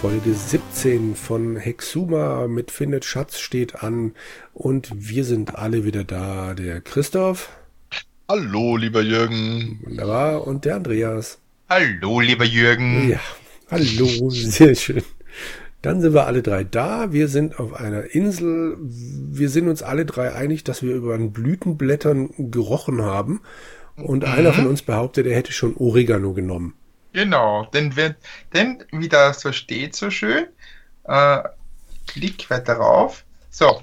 Folge 17 von Hexuma mit Findet Schatz steht an und wir sind alle wieder da. Der Christoph. Hallo, lieber Jürgen. Wunderbar. Und der Andreas. Hallo, lieber Jürgen. Ja, hallo, sehr schön. Dann sind wir alle drei da. Wir sind auf einer Insel. Wir sind uns alle drei einig, dass wir über ein Blütenblättern gerochen haben. Und mhm. einer von uns behauptet, er hätte schon Oregano genommen. Genau, denn, wenn, denn wie da so steht so schön, äh, klick weiter rauf. So,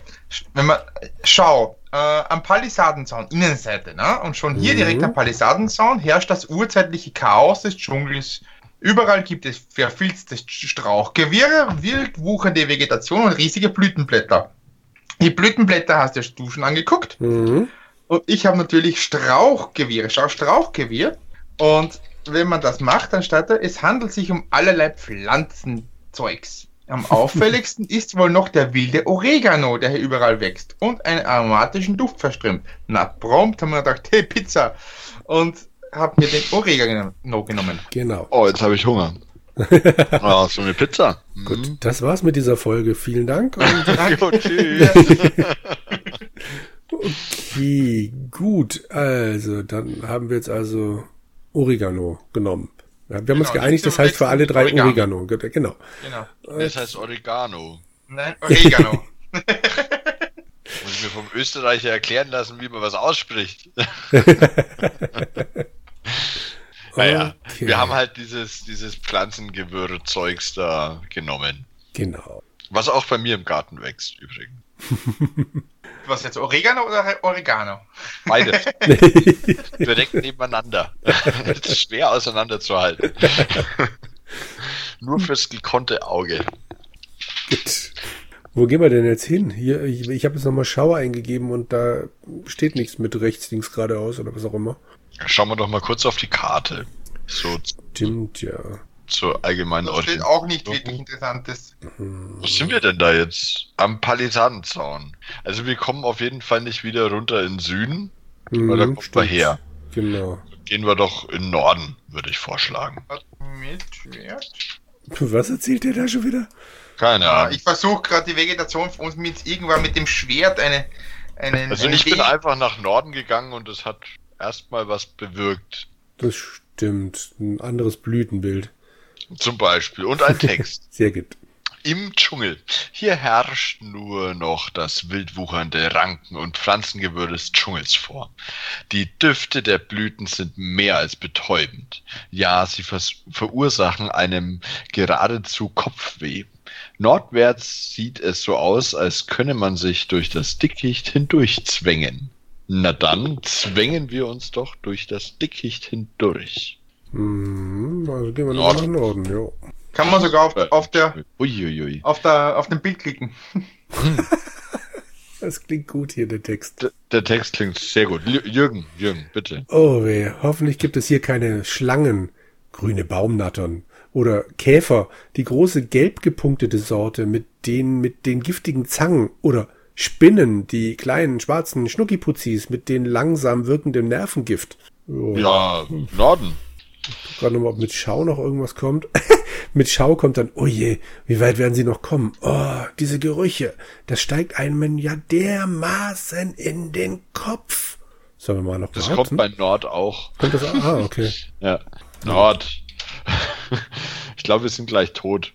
wenn man, schau, äh, am Palisadenzaun, Innenseite, ne? und schon hier mhm. direkt am Palisadenzaun herrscht das urzeitliche Chaos des Dschungels. Überall gibt es verfilztes Strauchgewirre, wild wuchernde Vegetation und riesige Blütenblätter. Die Blütenblätter hast du schon angeguckt. Mhm. Und ich habe natürlich Strauchgewirr, schau, Strauchgewirr. Und wenn man das macht, dann statt es handelt sich um allerlei Pflanzenzeugs. Am auffälligsten ist wohl noch der wilde Oregano, der hier überall wächst und einen aromatischen Duft verströmt. Na, prompt haben wir gedacht, hey, Pizza. Und hab mir den Oregano genommen. Genau. Oh, jetzt habe ich Hunger. oh, so eine Pizza. Gut, mhm. das war's mit dieser Folge. Vielen Dank. Und jo, tschüss. okay, gut. Also, dann haben wir jetzt also Oregano genommen. Ja, wir haben genau, uns geeinigt, das heißt für alle drei Oregano. Oregano. Genau. genau. Das heißt Oregano. Nein, Oregano. Muss ich mir vom Österreicher erklären lassen, wie man was ausspricht. naja, okay. wir haben halt dieses, dieses Pflanzengewürr-Zeugs da genommen. Genau. Was auch bei mir im Garten wächst, übrigens. Was jetzt, Oregano oder Oregano? Beides. Direkt nebeneinander. Das ist schwer auseinanderzuhalten. Nur fürs gekonnte Auge. Gut. Wo gehen wir denn jetzt hin? Hier, ich, ich habe jetzt nochmal Schauer eingegeben und da steht nichts mit rechts, links, geradeaus oder was auch immer. Schauen wir doch mal kurz auf die Karte. So Stimmt, ja zur allgemeinen Das steht auch nicht wirklich Interessantes. Wo sind wir denn da jetzt? Am Palisadenzaun. Also wir kommen auf jeden Fall nicht wieder runter in Süden, mhm, weil da kommen wir her. Genau. Gehen wir doch in Norden, würde ich vorschlagen. Mit Schwert? Was erzählt ihr da schon wieder? Keine Ahnung. Ich versuche gerade die Vegetation von uns mit irgendwann mit dem Schwert eine. eine also eine ich bin einfach nach Norden gegangen und es hat erstmal was bewirkt. Das stimmt. Ein anderes Blütenbild. Zum Beispiel. Und ein Text. Sehr gut. Im Dschungel. Hier herrscht nur noch das wildwuchernde Ranken- und Pflanzengewirr des Dschungels vor. Die Düfte der Blüten sind mehr als betäubend. Ja, sie verursachen einem geradezu Kopfweh. Nordwärts sieht es so aus, als könne man sich durch das Dickicht hindurchzwängen. Na dann zwängen wir uns doch durch das Dickicht hindurch. Mhm, also gehen wir Norden. nach Norden, ja. Kann man sogar auf, auf der, Uiuiui. auf der, auf dem Bild klicken. Das klingt gut hier, der Text. Der, der Text klingt sehr gut. Jürgen, Jürgen, bitte. Oh weh, hoffentlich gibt es hier keine Schlangen, grüne Baumnattern oder Käfer, die große gelb gepunktete Sorte mit den, mit den giftigen Zangen oder Spinnen, die kleinen schwarzen Schnuckiputzis mit den langsam wirkenden Nervengift. Oh. Ja, Norden gerade nochmal, ob mit Schau noch irgendwas kommt. mit Schau kommt dann, oh je, wie weit werden sie noch kommen? Oh, diese Gerüche, das steigt einem ja dermaßen in den Kopf. Sollen wir mal noch Das kommt bei Nord auch. Kommt das auch? Ah, okay. ja, Nord. ich glaube, wir sind gleich tot.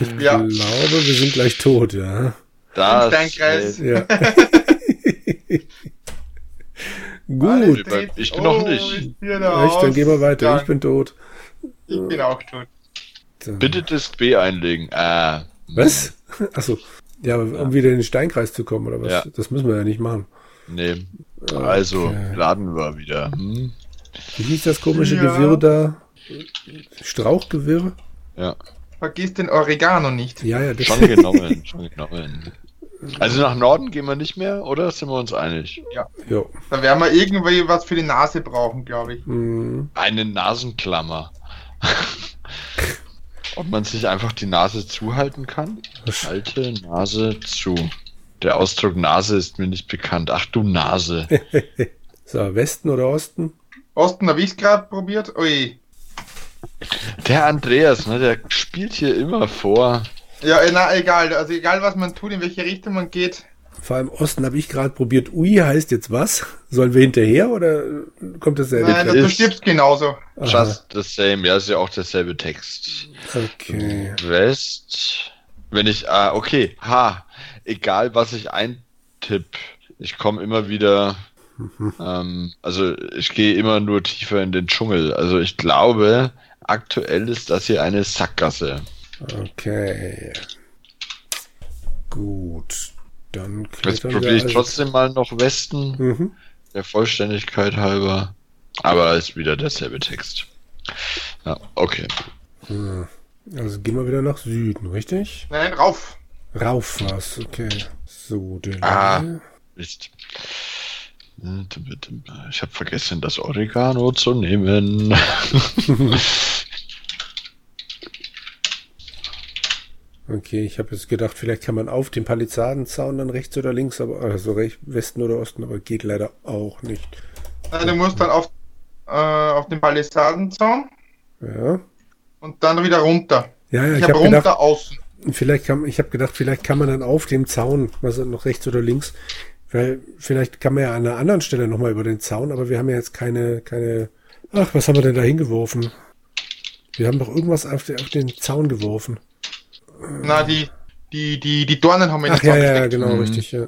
Ich ja. glaube, wir sind gleich tot, ja. Das, Steinkreis. Ja. Gut. Ich bin oh, noch nicht. Echt, dann gehen wir weiter. Dank. Ich bin tot. Ich bin auch tot. Dann. Bitte Disk B einlegen. Äh. Was? Achso. Ja, um ja. wieder in den Steinkreis zu kommen, oder was? Ja. Das müssen wir ja nicht machen. Nee. Also, okay. laden wir wieder. Hm? Wie hieß das komische ja. Gewirr da? Strauchgewirr? Ja. Vergiss den Oregano nicht. Ja, ja, das Schon genommen, schon genommen. Also nach Norden gehen wir nicht mehr, oder sind wir uns einig? Ja. Jo. Da werden wir irgendwie was für die Nase brauchen, glaube ich. Mhm. Eine Nasenklammer. Ob man sich einfach die Nase zuhalten kann? Halte Nase zu. Der Ausdruck Nase ist mir nicht bekannt. Ach du Nase. so, Westen oder Osten? Osten habe ich gerade probiert. Ui. Der Andreas, ne, der spielt hier immer vor. Ja, äh, na egal. Also egal, was man tut, in welche Richtung man geht. Vor allem Osten habe ich gerade probiert. Ui heißt jetzt was? Sollen wir hinterher oder kommt dasselbe? Nein, gleich? du ist- stirbst genauso. Aha. Just the same. Ja, ist ja auch derselbe Text. Okay. West. Wenn ich, ah, okay, ha, egal was ich eintipp, ich komme immer wieder, ähm, also ich gehe immer nur tiefer in den Dschungel. Also ich glaube, aktuell ist das hier eine Sackgasse. Okay. Gut. Dann Jetzt probiere ich also- trotzdem mal noch Westen, Mhm. der Vollständigkeit halber. Aber ist wieder derselbe Text. Ja, okay. Also gehen wir wieder nach Süden, richtig? Nein, rauf. Rauf was, okay. So, der Ah. Mist. Ich habe vergessen, das Oregano zu nehmen. Okay, ich habe jetzt gedacht, vielleicht kann man auf dem Palisadenzaun dann rechts oder links, aber also rechts, Westen oder Osten, aber geht leider auch nicht. Nein, du musst dann auf, äh, auf den Palisadenzaun Ja. und dann wieder runter. Ja, ja, ich ich habe habe runter gedacht, außen. vielleicht kann, ich habe gedacht, vielleicht kann man dann auf dem Zaun, also noch rechts oder links, weil vielleicht kann man ja an einer anderen Stelle nochmal über den Zaun, aber wir haben ja jetzt keine, keine, ach, was haben wir denn da hingeworfen? Wir haben doch irgendwas auf, den- auf den Zaun geworfen. Na, die, die, die, die Dornen haben wir in Ach ja, ja, genau, Mhm. richtig, ja.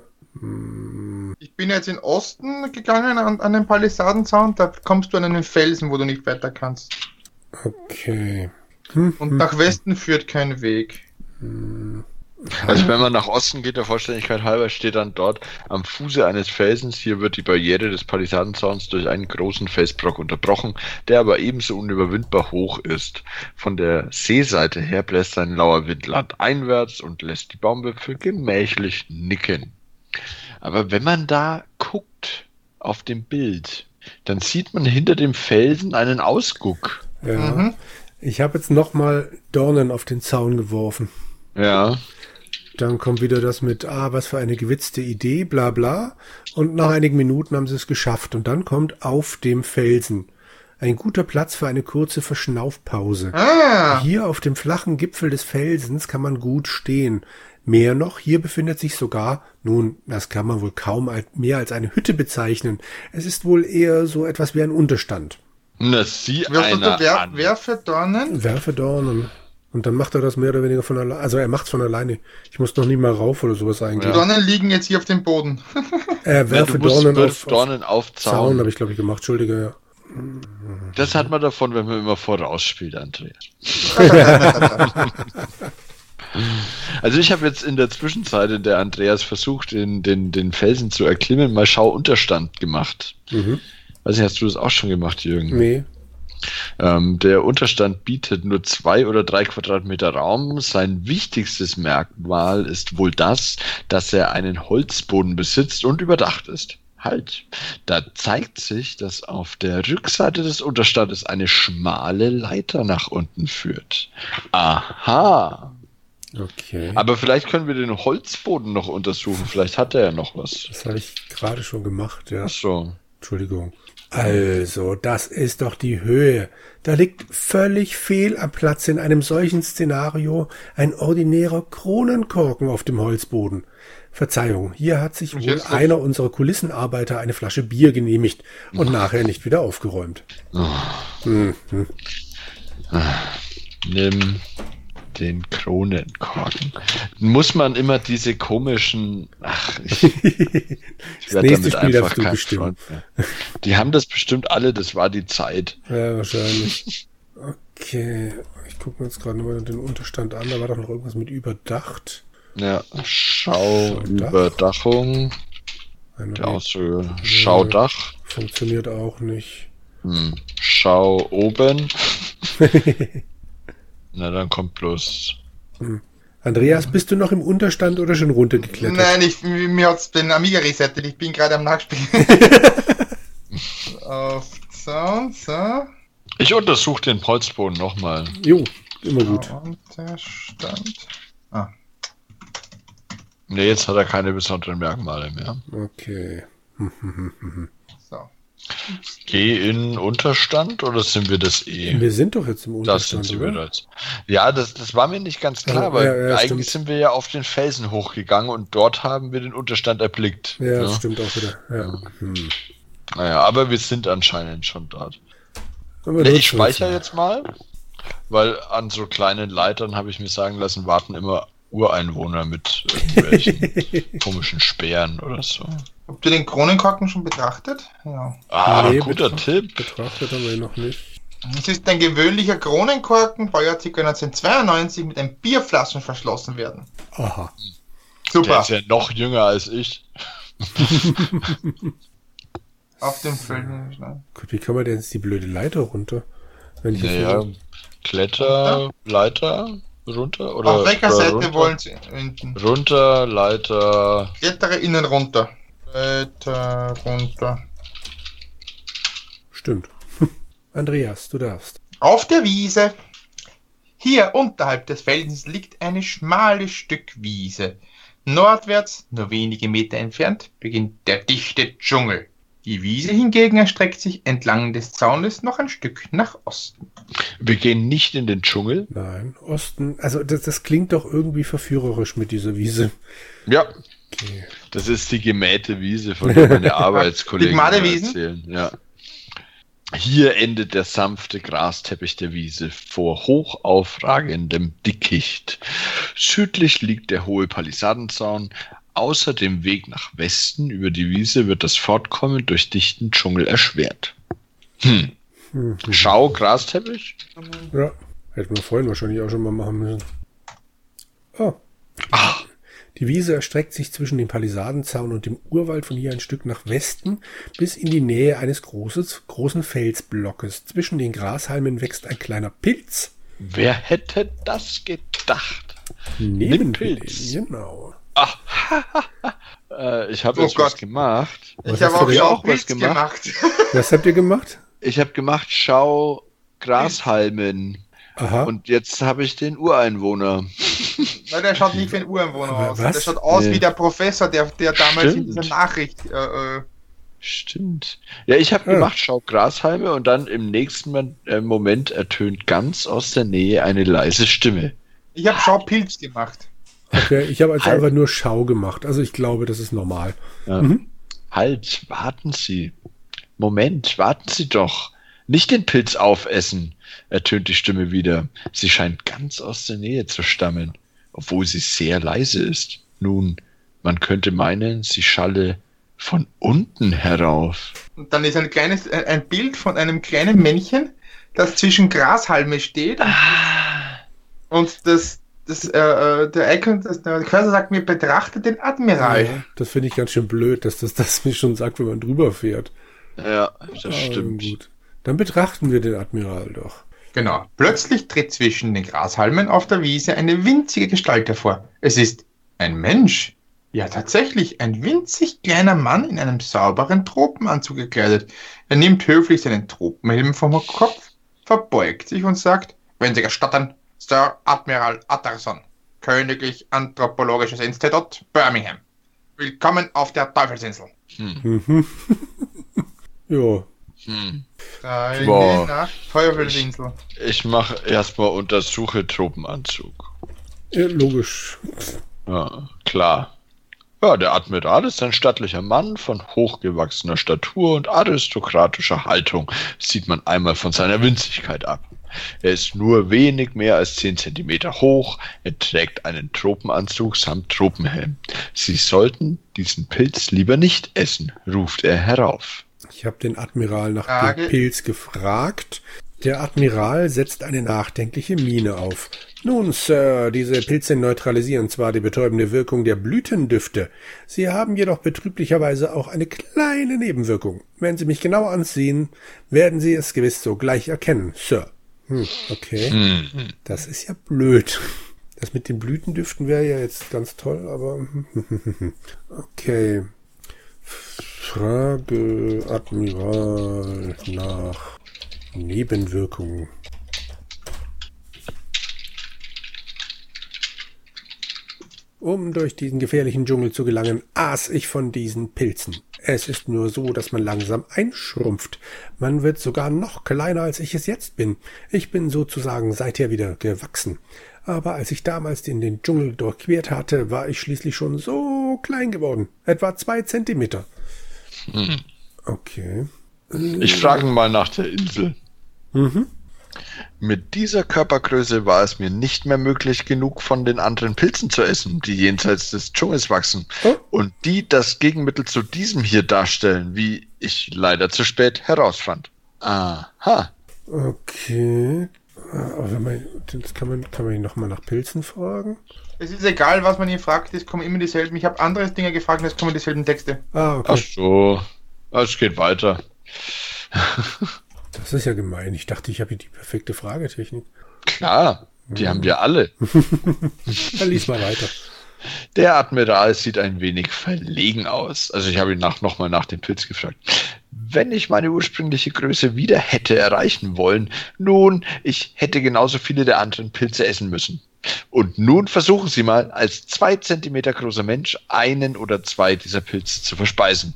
Ich bin jetzt in Osten gegangen an, an den Palisadenzaun, da kommst du an einen Felsen, wo du nicht weiter kannst. Okay. Hm, Und nach Westen führt kein Weg. Also wenn man nach Osten geht, der Vollständigkeit halber, steht dann dort am Fuße eines Felsens. Hier wird die Barriere des Palisadenzauns durch einen großen Felsbrock unterbrochen, der aber ebenso unüberwindbar hoch ist. Von der Seeseite her bläst ein lauer Wind landeinwärts und lässt die Baumwipfel gemächlich nicken. Aber wenn man da guckt auf dem Bild, dann sieht man hinter dem Felsen einen Ausguck. ja. Mhm. Ich habe jetzt nochmal Dornen auf den Zaun geworfen. Ja. Dann kommt wieder das mit, ah, was für eine gewitzte Idee, bla bla. Und nach einigen Minuten haben sie es geschafft. Und dann kommt auf dem Felsen. Ein guter Platz für eine kurze Verschnaufpause. Ah, Hier auf dem flachen Gipfel des Felsens kann man gut stehen. Mehr noch, hier befindet sich sogar, nun, das kann man wohl kaum mehr als eine Hütte bezeichnen. Es ist wohl eher so etwas wie ein Unterstand. Na, sieh einer wer, an. wer Dornen? Werfe Dornen. Und dann macht er das mehr oder weniger von alleine. Also er macht's von alleine. Ich muss noch nie mal rauf oder sowas Die eigentlich. Dornen liegen jetzt hier auf dem Boden. Er Ja, werfe musst Dornen auf Dornen auf Zaun, Zaun. habe ich glaube ich gemacht. Entschuldige. Ja. Das hat man davon, wenn man immer vorausspielt, Andreas. Also ich habe jetzt in der Zwischenzeit, in der Andreas versucht, den, den, den Felsen zu erklimmen, mal Schauunterstand gemacht. Mhm. Weiß nicht, hast du das auch schon gemacht, Jürgen? Nee. Ähm, der Unterstand bietet nur zwei oder drei Quadratmeter Raum. Sein wichtigstes Merkmal ist wohl das, dass er einen Holzboden besitzt und überdacht ist. Halt. Da zeigt sich, dass auf der Rückseite des Unterstandes eine schmale Leiter nach unten führt. Aha. Okay. Aber vielleicht können wir den Holzboden noch untersuchen. Vielleicht hat er ja noch was. Das habe ich gerade schon gemacht, ja. Ach so. Entschuldigung. Also, das ist doch die Höhe. Da liegt völlig fehl am Platz in einem solchen Szenario ein ordinärer Kronenkorken auf dem Holzboden. Verzeihung, hier hat sich wohl einer unserer Kulissenarbeiter eine Flasche Bier genehmigt und nachher nicht wieder aufgeräumt. Hm, hm. Nimm den Kronenkorken. Muss man immer diese komischen. Ach, ich, ich Das werd nächste damit einfach kein bestimmen. Freund mehr. Die haben das bestimmt alle, das war die Zeit. Ja, wahrscheinlich. Okay, ich gucke mir jetzt gerade mal den Unterstand an. Da war doch noch irgendwas mit überdacht. Ja, Schau, Schaudach. Überdachung, der Ausdruck, Schaudach, funktioniert auch nicht. hm. Schau oben. Na, dann kommt bloß. Andreas, bist du noch im Unterstand oder schon runtergeklettert? Nein, ich, mir hat's den Amiga resettet. Ich bin gerade am Nachspielen. auf Zaun, so. Ich untersuche den Holzboden nochmal. Jo, immer gut. Unterstand. Ah, Ne, jetzt hat er keine besonderen Merkmale mehr. Okay. Geh in Unterstand oder sind wir das eh? Wir sind doch jetzt im Das sind Unterstand, oder? bereits. Ja, das, das war mir nicht ganz klar, Ja, weil ja, ja, eigentlich stimmt. sind wir ja auf den Felsen hochgegangen und dort haben wir den Unterstand erblickt. Ja, das stimmt auch wieder. Ja. Hm. Naja, aber wir sind anscheinend schon dort. Nee, ich speichere jetzt mal, weil an so kleinen Leitern habe ich mir sagen lassen, warten immer Ureinwohner mit irgendwelchen komischen Speeren oder so. Habt ihr den Kronenkorken schon betrachtet? Ja. Ah, Nee, guter betra- Tipp. Betrachtet haben wir ihn noch nicht. Es ist ein gewöhnlicher Kronenkorken, Baujahr ca. 1992, mit einem Bierflaschen verschlossen werden. Aha. Der Super. ist ja noch jünger als ich. Auf dem Feld. Gut, wie kann man denn jetzt die blöde Leiter runter? Wenn ich Naja, nur- Kletter, Leiter, runter oder Auf welcher Seite runter? wollen Sie enden? Runter, Leiter. Klettere innen runter. Weiter runter. Stimmt. Andreas, du darfst. Auf der Wiese. Hier unterhalb des Felsens liegt ein schmales Stück Wiese. Nordwärts, nur wenige Meter entfernt, beginnt der dichte Dschungel. Die Wiese hingegen erstreckt sich entlang des Zaunes noch ein Stück nach Osten. Wir gehen nicht in den Dschungel. Nein, Osten. Also das, das klingt doch irgendwie verführerisch mit dieser Wiese. Ja, Okay. das ist die gemähte Wiese, von der meine Arbeitskollegen erzählen. Ja. Hier endet der sanfte Grasteppich der Wiese vor hoch aufragendem Dickicht. Südlich liegt der hohe Palisadenzaun. Außer dem Weg nach Westen über die Wiese wird das Fortkommen durch dichten Dschungel erschwert. Hm. Hm. Schau, Grasteppich? Ja, hätten wir vorhin wahrscheinlich auch schon mal machen müssen. Oh. Ach, Die Wiese erstreckt sich zwischen dem Palisadenzaun und dem Urwald von hier ein Stück nach Westen bis in die Nähe eines großes, großen Felsblockes. Zwischen den Grashalmen wächst ein kleiner Pilz. wer hätte das gedacht? Neben Pilz. Genau. Ach, äh, ich habe Oh jetzt was gemacht. Was ich habe auch auch was gemacht? gemacht. Was habt ihr gemacht? Ich habe gemacht, schau Grashalmen. Aha. Und jetzt habe ich den Ureinwohner. Weil der schaut nicht wie ein Ureinwohner aus. was? Der schaut aus Nee. wie der Professor, der, der damals in Stimmt. dieser Nachricht. Äh, äh, Stimmt. Ja, ich habe Ah. gemacht, schau Grashalme und dann im nächsten äh, Moment ertönt ganz aus der Nähe eine leise Stimme. ich habe Schau Pilz gemacht. Okay, ich habe also Halt. einfach nur Schau gemacht. Also ich glaube, das ist normal. Ja. Mhm. Halt, warten Sie. Moment, warten Sie doch. Nicht den Pilz aufessen, ertönt die Stimme wieder. Sie scheint ganz aus der Nähe zu stammen, obwohl sie sehr leise ist. Nun, man könnte meinen, sie schalle von unten herauf. Und dann ist ein kleines, ein ein Bild von einem kleinen Männchen, das zwischen Grashalme steht. Ah. Und das, das, äh, äh, der Icon, das, der Cursor sagt mir, betrachte den Admiral. Ja, das finde ich ganz schön blöd, dass das das mir schon sagt, wenn man drüber fährt. Ja, das Aber stimmt. Gut. Dann betrachten wir den Admiral doch. Genau. Plötzlich tritt zwischen den Grashalmen auf der Wiese eine winzige Gestalt hervor. Es ist ein Mensch. Ja, tatsächlich, ein winzig kleiner Mann in einem sauberen Tropenanzug gekleidet. Er nimmt höflich seinen Tropenhelm vom Kopf, verbeugt sich und sagt, wenn Sie gestatten, Sir Admiral Utterson, Königlich Anthropologisches Institut, Birmingham. Willkommen auf der Teufelsinsel. Hm. Ja, Hm. Reine Boah. nach Teufelsinsel. Ich mache erstmal Untersuche Tropenanzug. ja, logisch. Ja, klar. Ja, der Admiral ist ein stattlicher Mann von hochgewachsener Statur und aristokratischer Haltung, sieht man einmal von seiner Winzigkeit ab. Er ist nur wenig mehr als 10 Zentimeter hoch, er trägt einen Tropenanzug samt Tropenhelm. Sie sollten diesen Pilz lieber nicht essen, ruft er herauf. Ich habe den Admiral nach Frage. dem Pilz gefragt. Der Admiral setzt eine nachdenkliche Miene auf. Nun, Sir, diese Pilze neutralisieren zwar die betäubende Wirkung der Blütendüfte, sie haben jedoch betrüblicherweise auch eine kleine Nebenwirkung. Wenn Sie mich genau ansehen, werden Sie es gewiss sogleich erkennen, Sir. Hm, okay. Hm. Das ist ja blöd. Das mit den Blütendüften wäre ja jetzt ganz toll, aber okay. Frage Admiral nach Nebenwirkungen. Um durch diesen gefährlichen Dschungel zu gelangen, aß ich von diesen Pilzen. Es ist nur so, dass man langsam einschrumpft. Man wird sogar noch kleiner, als ich es jetzt bin. Ich bin sozusagen seither wieder gewachsen. Aber als ich damals in den Dschungel durchquert hatte, war ich schließlich schon so klein geworden. Etwa zwei Zentimeter. Hm. Okay. Ich frage mal nach der Insel. Mhm. Mit dieser Körpergröße war es mir nicht mehr möglich, genug von den anderen Pilzen zu essen, die jenseits des Dschungels wachsen Oh. und die das Gegenmittel zu diesem hier darstellen, wie ich leider zu spät herausfand. Aha. Okay. Aber wenn man, das kann man, kann man ihn nochmal nach Pilzen fragen? Es ist egal, was man ihn fragt, es kommen immer dieselben. Ich habe andere Dinge gefragt und es kommen dieselben Texte. Ah, Ach okay. so. Es geht weiter. Das ist ja gemein. Ich dachte, ich habe hier die perfekte Fragetechnik. Klar, die haben wir alle. Dann lies mal weiter. Der Admiral sieht ein wenig verlegen aus. Also ich habe ihn nach, nochmal nach dem Pilz gefragt. Wenn ich meine ursprüngliche Größe wieder hätte erreichen wollen, nun, ich hätte genauso viele der anderen Pilze essen müssen. Und nun versuchen Sie mal, als zwei Zentimeter großer Mensch einen oder zwei dieser Pilze zu verspeisen.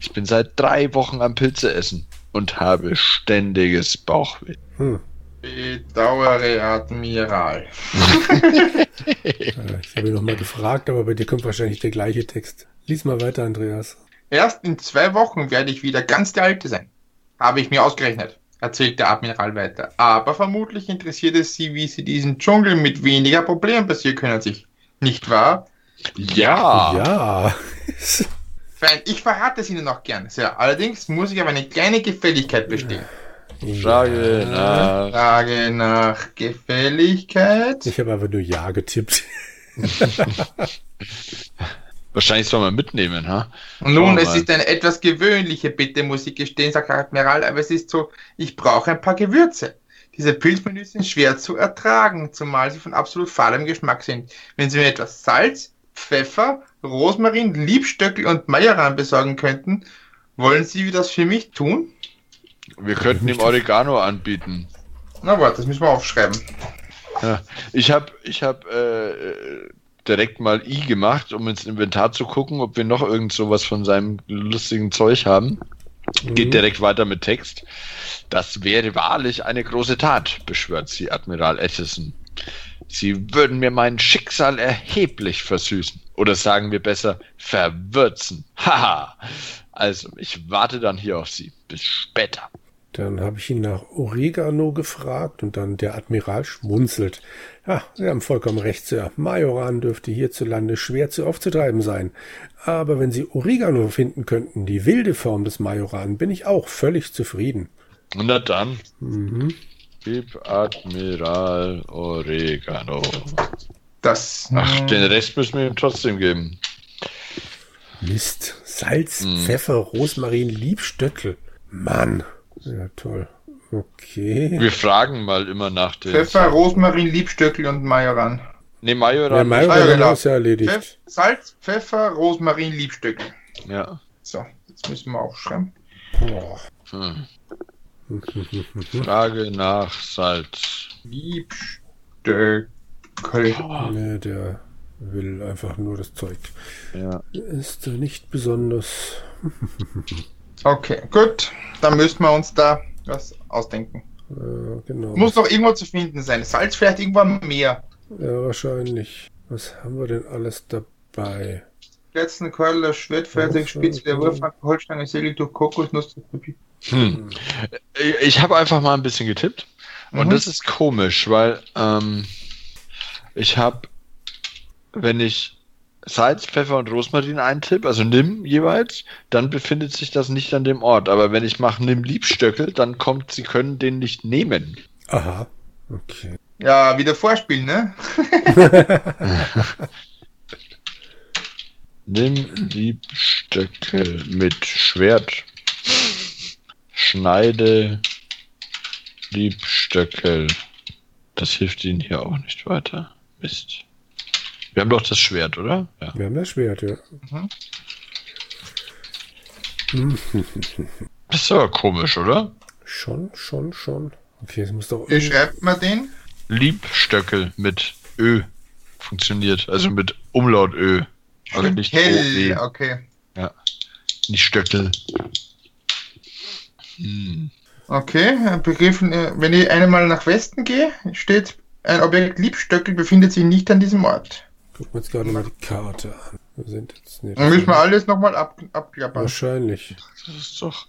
Ich bin seit drei Wochen am Pilze essen und habe ständiges Bauchweh. Hm. Bedauere Admiral. Ich habe ihn nochmal gefragt, aber bei dir kommt wahrscheinlich der gleiche Text. Lies mal weiter, Andreas. Erst in zwei Wochen werde ich wieder ganz der Alte sein. Habe ich mir ausgerechnet, erzählt der Admiral weiter. Aber vermutlich interessiert es Sie, wie Sie diesen Dschungel mit weniger Problemen passieren können sich. Nicht wahr? Ja. Ja. Fein, ich verrate es Ihnen noch gern. Sehr. Allerdings muss ich aber eine kleine Gefälligkeit bestehen. Frage nach. Frage nach Gefälligkeit. Ich habe aber nur Ja getippt. Wahrscheinlich soll man mitnehmen, ha? Und nun, es ist eine etwas gewöhnliche Bitte, muss ich gestehen, sagt Admiral, aber es ist so, ich brauche ein paar Gewürze. Diese Pilzmenüs sind schwer zu ertragen, zumal sie von absolut fahlem Geschmack sind. Wenn Sie mir etwas Salz, Pfeffer, Rosmarin, Liebstöckel und Majoran besorgen könnten, wollen Sie das für mich tun? Wir könnten ihm Oregano anbieten. Na warte, das müssen wir aufschreiben. Ja. Ich habe ich hab, äh, direkt mal I gemacht, um ins Inventar zu gucken, ob wir noch irgend sowas von seinem lustigen Zeug haben. Geht Mhm. direkt weiter mit Text. Das wäre wahrlich eine große Tat, beschwört sie Admiral Attison. Sie würden mir mein Schicksal erheblich versüßen. Oder sagen wir besser, verwürzen. Haha. Also, ich warte dann hier auf Sie. Bis später. Dann habe ich ihn nach Oregano gefragt und dann der Admiral schmunzelt. Ja, Sie haben vollkommen recht, Sir. Majoran dürfte hierzulande schwer zu aufzutreiben sein. Aber wenn Sie Oregano finden könnten, die wilde Form des Majoran, bin ich auch völlig zufrieden. Na dann, Mhm. gib Admiral Oregano. Das. Ach, hm, den Rest müssen wir ihm trotzdem geben. Mist. Salz, Mhm. Pfeffer, Rosmarin, Liebstöckel. Mann. Ja, toll. Okay. Wir fragen mal immer nach den. Pfeffer, Rosmarin, Liebstöckel und Majoran. Ne, Majoran. Der Majoran ja, genau. ist ja erledigt. Pfeff, Salz, Pfeffer, Rosmarin, Liebstöckel. Ja. So, jetzt müssen wir aufschreiben. Boah. Hm. Frage nach Salz. Liebstöckel. Ne, der will einfach nur das Zeug. Ja. Ist nicht besonders. Okay, gut. Dann müssen wir uns da was ausdenken. Äh, genau. Muss noch irgendwo zu finden sein. Salz vielleicht irgendwo am Meer. Ja, wahrscheinlich. Was haben wir denn alles dabei? Letzten Keule, Schwertfertig, Spitze, der Wurfhack, Holzstange, Segeltuch, Kokosnuss, Papier. Hm. Ich habe einfach mal ein bisschen getippt. Und Mhm. das ist komisch, weil ähm, ich habe, wenn ich Salz, Pfeffer und Rosmarin eintippe, also nimm jeweils, dann befindet sich das nicht an dem Ort. Aber wenn ich mache nimm Liebstöckel, dann kommt, sie können den nicht nehmen. Aha. Okay. Ja, wieder vorspielen, ne? Nimm Liebstöckel mit Schwert. Schneide Liebstöckel. Das hilft ihnen hier auch nicht weiter. Mist. Wir haben doch das Schwert, oder? Ja. Wir haben das Schwert, ja. Das ist aber komisch, oder? Schon, schon, schon. Okay, es muss doch. Wie schreibt man den? Liebstöckel mit Ö funktioniert. Also mit Umlaut Ö. Also nicht Hell, OE. okay. Ja. Nicht Stöckel. Hm. Okay, begriffen, äh, wenn ich einmal nach Westen gehe, steht, ein Objekt Liebstöckel befindet sich nicht an diesem Ort. Gucken wir uns gerade mal die Karte an. Wir sind jetzt nicht. Dann müssen wir alles nochmal ab, abklappern. Wahrscheinlich. Das ist doch.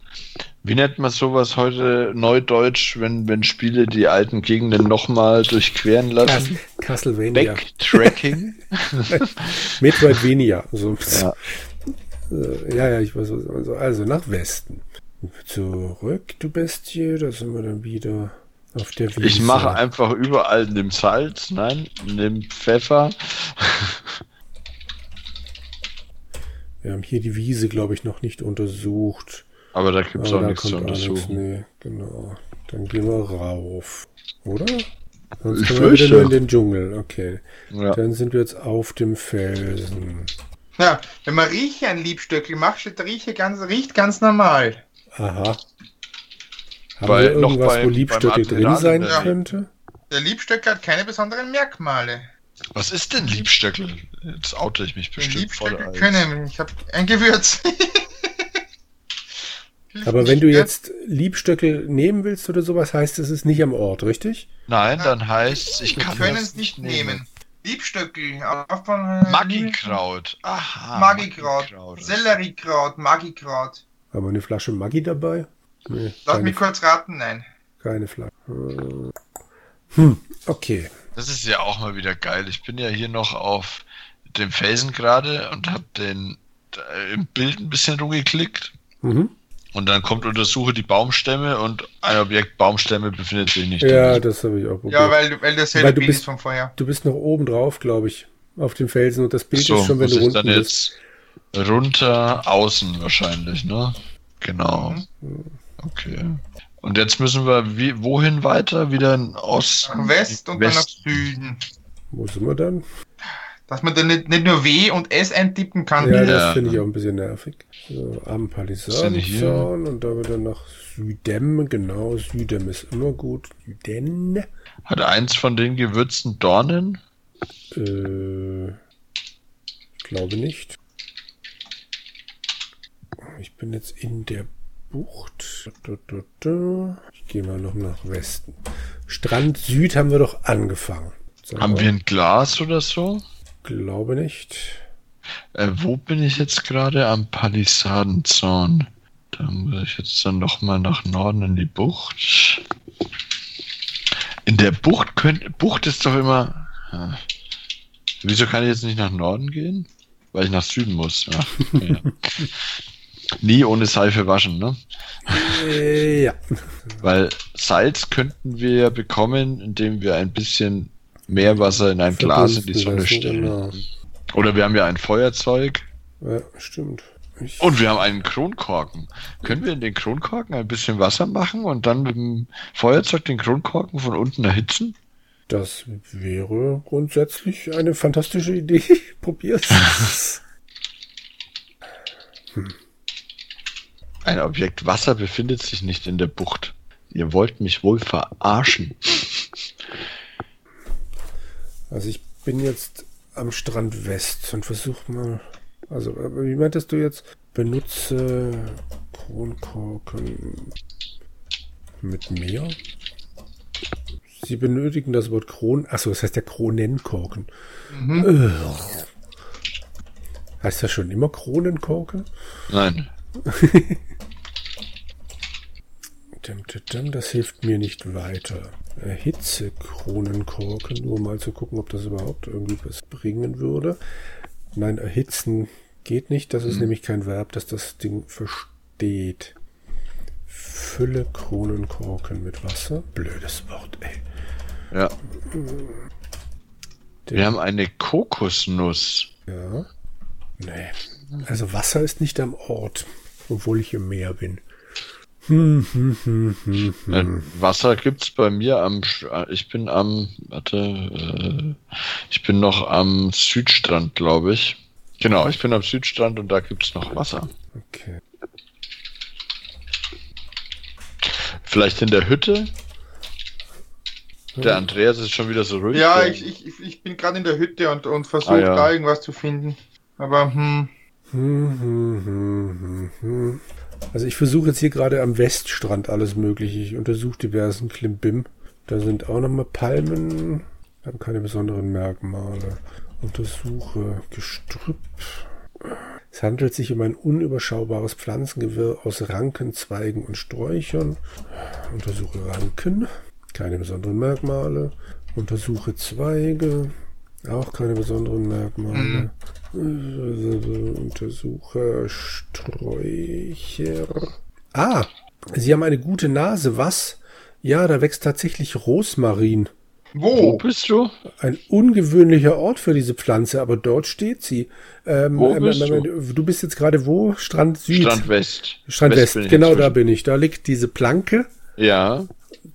Wie nennt man sowas heute neudeutsch, wenn, wenn Spiele die alten Gegenden nochmal durchqueren lassen? Cas Castlevania. Backtracking? Metroidvania. So. Ja. Äh, ja, ja, ich weiß was. Also, also nach Westen. Zurück, du Bestie. Da sind wir dann wieder auf der Wiese. Ich mache einfach überall, nimm Salz, nein, nimm Pfeffer. Wir haben hier die Wiese, glaube ich, noch nicht untersucht. Aber da gibt's Aber auch nichts zu nichts. untersuchen. Nee, genau. Dann gehen wir rauf. Oder? Sonst Ich kommen wir wieder nur in den Dschungel. Okay. Ja. Dann sind wir jetzt auf dem Felsen. Ja, wenn man Rieche ein Liebstöckel macht, steht der Rieche ganz, riecht ganz normal. Aha. Haben Bei- wir noch irgendwas, beim- wo Liebstöckel beim drin sein Admiral- könnte? Der Liebstöckel hat keine besonderen Merkmale. Was ist denn Liebstöckel? Jetzt oute ich mich bestimmt voll Liebstöckel als. können, ich habe ein Gewürz. Aber wenn du jetzt Liebstöckel nehmen willst oder sowas, heißt es, es ist nicht am Ort, richtig? Nein, dann heißt ich Wir kann können es nicht nehmen. Liebstöckel, auch von äh, Magikraut. Aha. Magikraut, Selleriekraut, Magikraut. Haben wir eine Flasche Maggi dabei? Nee, Lass mich kurz raten, nein. keine Flasche. Hm. Okay. Das ist ja auch mal wieder geil. Ich bin ja hier noch auf dem Felsen gerade und habe den äh, im Bild ein bisschen rumgeklickt. Mhm. Und dann kommt untersuche die Baumstämme und ein Objekt Baumstämme befindet sich nicht. Ja, drin. das habe ich auch probiert. Ja, weil, weil das Weil selbe du Bild bist- ist von vorher. du bist noch oben drauf, glaube ich, auf dem Felsen und das Bild so, ist schon, wenn du ich dann unten bist. jetzt runter außen wahrscheinlich, ne? Genau. Mhm. Okay. Und jetzt müssen wir wie, wohin weiter? Wieder in Osten? Nach West und dann nach. Süden. Wo sind wir dann? Dass man dann nicht, nicht nur W und S eintippen kann. Ja, wie- das Ja. finde ich auch ein bisschen nervig. So, am? Palisadenzaun und da wieder nach Südem. Genau, Südem ist immer gut. Süden. Hat eins von den Gewürzen Dornen? Äh, ich glaube nicht. Ich bin jetzt in der Bucht. Da, da, da. Ich gehe mal noch nach Westen. Strand Süd haben wir doch angefangen. Sag Haben mal. wir ein Glas oder so? Glaube nicht. Äh, wo bin ich jetzt gerade? Am Palisadenzaun. Da muss ich jetzt dann noch mal nach Norden in die Bucht. In der Bucht könnt, Bucht ist doch immer. Ja. Wieso kann ich jetzt nicht nach Norden gehen? Weil ich nach Süden muss. Ach, ja. Nie ohne Seife waschen, ne? Äh, ja. Weil Salz könnten wir bekommen, indem wir ein bisschen Meerwasser in ein Glas in die Sonne lassen, stellen. Genau. Oder wir haben ja ein Feuerzeug. Ja, stimmt. Ich, Und wir haben einen Kronkorken. Können wir in den Kronkorken ein bisschen Wasser machen und dann mit dem Feuerzeug den Kronkorken von unten erhitzen? das wäre grundsätzlich eine fantastische Idee. Probier's. Ein Objekt Wasser befindet sich nicht in der Bucht. Ihr wollt mich wohl verarschen. Also ich bin jetzt am Strand West und versuche mal. Also, wie meintest du jetzt? Benutze Kronkorken mit Meer? Sie benötigen das Wort Kron. Achso, das heißt ja Kronenkorken. Mhm. Heißt das schon immer Kronenkorken? Nein. Das hilft mir nicht weiter. Erhitze Kronenkorken, nur mal zu gucken, ob das überhaupt irgendwie was bringen würde. Nein, erhitzen geht nicht. Das ist nämlich kein Verb, das das Ding versteht. Fülle Kronenkorken mit Wasser. Blödes Wort, ey. Ja. Der- Wir haben eine Kokosnuss. Ja. Nee. Also Wasser ist nicht am Ort, obwohl ich im Meer bin. Wasser gibt's bei mir am. Sch- äh, Ich bin am. Warte. Äh, ich bin noch am Südstrand, glaube ich. Genau, ich bin am Südstrand und da gibt's noch Wasser. Okay. Vielleicht in der Hütte? Der Andreas ist schon wieder so ruhig. Ja, ich, ich, ich bin gerade in der Hütte und, und versuche Ah, ja. da irgendwas zu finden. Aber hm, Also ich versuche jetzt hier gerade am Weststrand alles Mögliche. Ich untersuche diversen Klimbim. Da sind auch nochmal Palmen. Haben keine besonderen Merkmale. Untersuche Gestrüpp. Es handelt sich um ein unüberschaubares Pflanzengewirr aus Ranken, Zweigen und Sträuchern. Untersuche Ranken. Keine besonderen Merkmale. Untersuche Zweige. Auch keine besonderen Merkmale. Äh, Untersuche Sträucher. Ah, Sie haben eine gute Nase. Was? Ja, da wächst tatsächlich Rosmarin. Wo Wo? bist du? Ein ungewöhnlicher Ort für diese Pflanze, aber dort steht sie. Ähm, Wo ähm, bist ähm, du? bist jetzt gerade wo? Strand Süd. Strand West. Strand West, bin ich genau da bin ich. Da liegt diese Planke. Ja.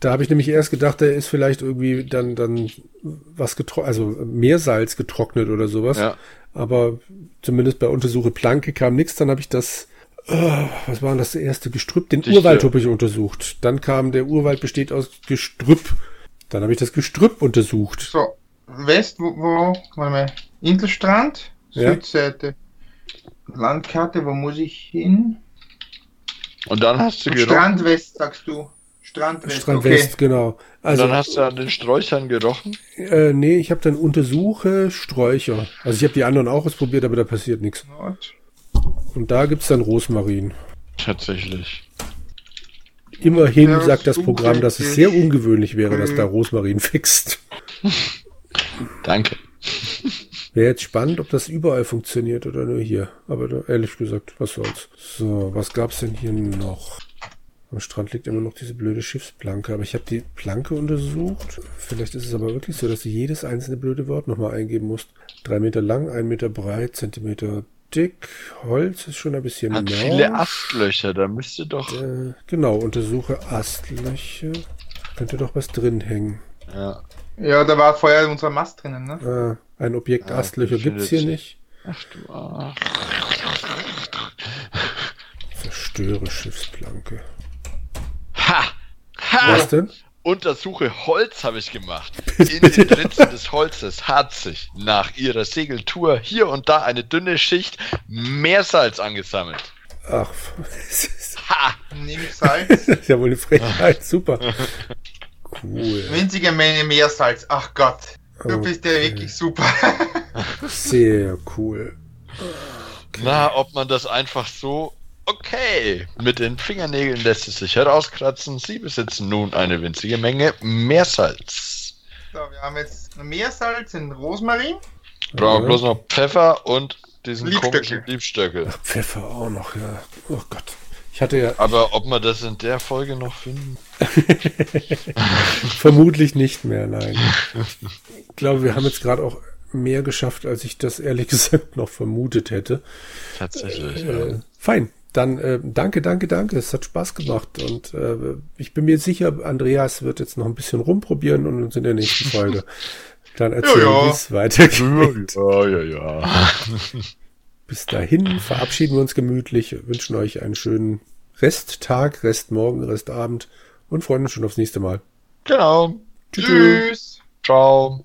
Da habe ich nämlich erst gedacht, da ist vielleicht irgendwie dann, dann was getrocknet, also Meersalz getrocknet oder sowas. Ja. Aber zumindest bei Untersuche Planke kam nichts. Dann habe ich das, äh, was war denn das erste Gestrüpp? Den Dichte. Urwald habe ich untersucht. Dann kam, der Urwald besteht aus Gestrüpp. Dann habe ich das Gestrüpp untersucht. So, West, wo, wo warte mal, Inselstrand, Ja. Südseite. Landkarte, wo muss ich hin? Und dann hast du. Strand West, sagst du. Strand West, Strand okay. Genau. Und Also, dann hast du an den Sträuchern gerochen. äh, nee, ich habe dann Untersuche Sträucher. Also ich habe die anderen auch ausprobiert, aber da passiert nichts. Und da gibt's dann Rosmarin. Tatsächlich. Immerhin Ja, sagt das Programm, dass es sehr ungewöhnlich wäre, dass Mhm. da Rosmarin wächst. Danke. Wäre jetzt spannend, ob das überall funktioniert oder nur hier. Aber da, ehrlich gesagt, was soll's. So, was gab's denn hier noch? Am Strand liegt immer noch diese blöde Schiffsplanke, aber ich habe die Planke untersucht. Vielleicht ist es aber wirklich so, dass du jedes einzelne blöde Wort nochmal eingeben musst. Drei Meter lang, ein Meter breit, Zentimeter dick. Holz ist schon ein bisschen Hat mehr. viele Astlöcher, da müsste doch. Äh, genau, untersuche Astlöcher. Könnte doch was drin hängen. Ja. Ja, da war vorher unser Mast drinnen, ne? Äh, ein Objekt Ah, Astlöcher gibt's hier nicht. Ach du Arsch. Zerstöre Schiffsplanke. Ha! Ha! Was denn? Untersuche Holz habe ich gemacht. In den Ritzen des Holzes hat sich nach ihrer Segeltour hier und da eine dünne Schicht Meersalz angesammelt. Ach, das ist Ha! Nimm Salz. das ist ja wohl eine Frechheit. Super. Cool. Winzige Menge Meersalz. Ach Gott. Du Okay. bist ja wirklich super. Sehr cool. Na, ob man das einfach so. Okay, mit den Fingernägeln lässt es sich herauskratzen. Sie besitzen nun eine winzige Menge Meersalz. so, wir haben jetzt Meersalz in Rosmarin. Brauchen Ja. bloß noch Pfeffer und diesen Liebstöckel. komischen Liebstöckel. Pfeffer auch noch, ja. Oh Gott. Ich hatte ja Aber ob wir das in der Folge noch finden? vermutlich nicht mehr, nein. Ich glaube, wir haben jetzt gerade auch mehr geschafft, als ich das ehrlich gesagt noch vermutet hätte. Tatsächlich. Äh, fein. Dann äh, danke, danke, danke. Es hat Spaß gemacht. Und äh, ich bin mir sicher, Andreas wird jetzt noch ein bisschen rumprobieren und uns in der nächsten Folge dann erzählen, Ja, ja. wie es weitergeht. Ja, ja, ja. Bis dahin verabschieden wir uns gemütlich, wünschen euch einen schönen Resttag, Restmorgen, Restabend und freuen uns schon aufs nächste Mal. Genau. Tschüss. Tschüss. Ciao.